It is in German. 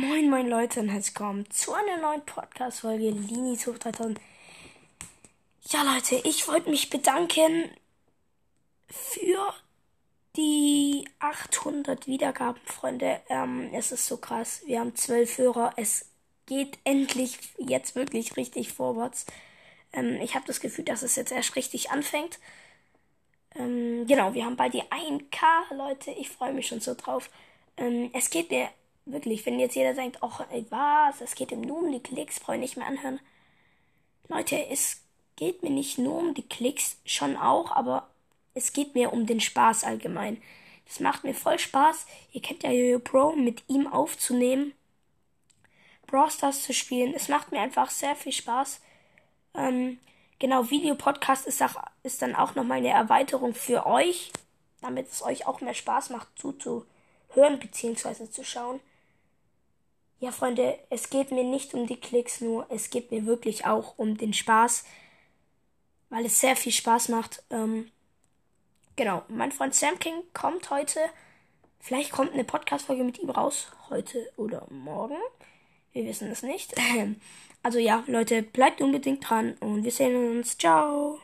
Moin moin Leute und herzlich willkommen zu einer neuen Podcast-Folge Linis hoch 3000. Ja Leute, ich wollte mich bedanken für die 800 Wiedergaben, Freunde. Ähm, es ist so krass. Wir haben 12 Hörer. Es geht endlich jetzt wirklich richtig vorwärts. Ähm, ich habe das Gefühl, dass es jetzt erst richtig anfängt. Ähm, genau, wir haben bald die 1K, Leute. Ich freue mich schon so drauf. Ähm, es geht mir wirklich, wenn jetzt jeder denkt, ach, ey, was, es geht ihm nur um die Klicks, brauche ich nicht mehr anhören. Leute, es geht mir nicht nur um die Klicks, schon auch, aber es geht mir um den Spaß allgemein. Das macht mir voll Spaß. Ihr kennt ja Jojo Pro, mit ihm aufzunehmen, Brawl Stars zu spielen. Es macht mir einfach sehr viel Spaß. Ähm, genau, Videopodcast ist, ist dann auch nochmal eine Erweiterung für euch, damit es euch auch mehr Spaß macht zuzuhören bzw. zu schauen. Ja, Freunde, es geht mir nicht um die Klicks nur, es geht mir wirklich auch um den Spaß, weil es sehr viel Spaß macht. Ähm, genau, mein Freund Sam King kommt heute. Vielleicht kommt eine Podcast-Folge mit ihm raus, heute oder morgen. Wir wissen es nicht. Also ja, Leute, bleibt unbedingt dran und wir sehen uns. Ciao.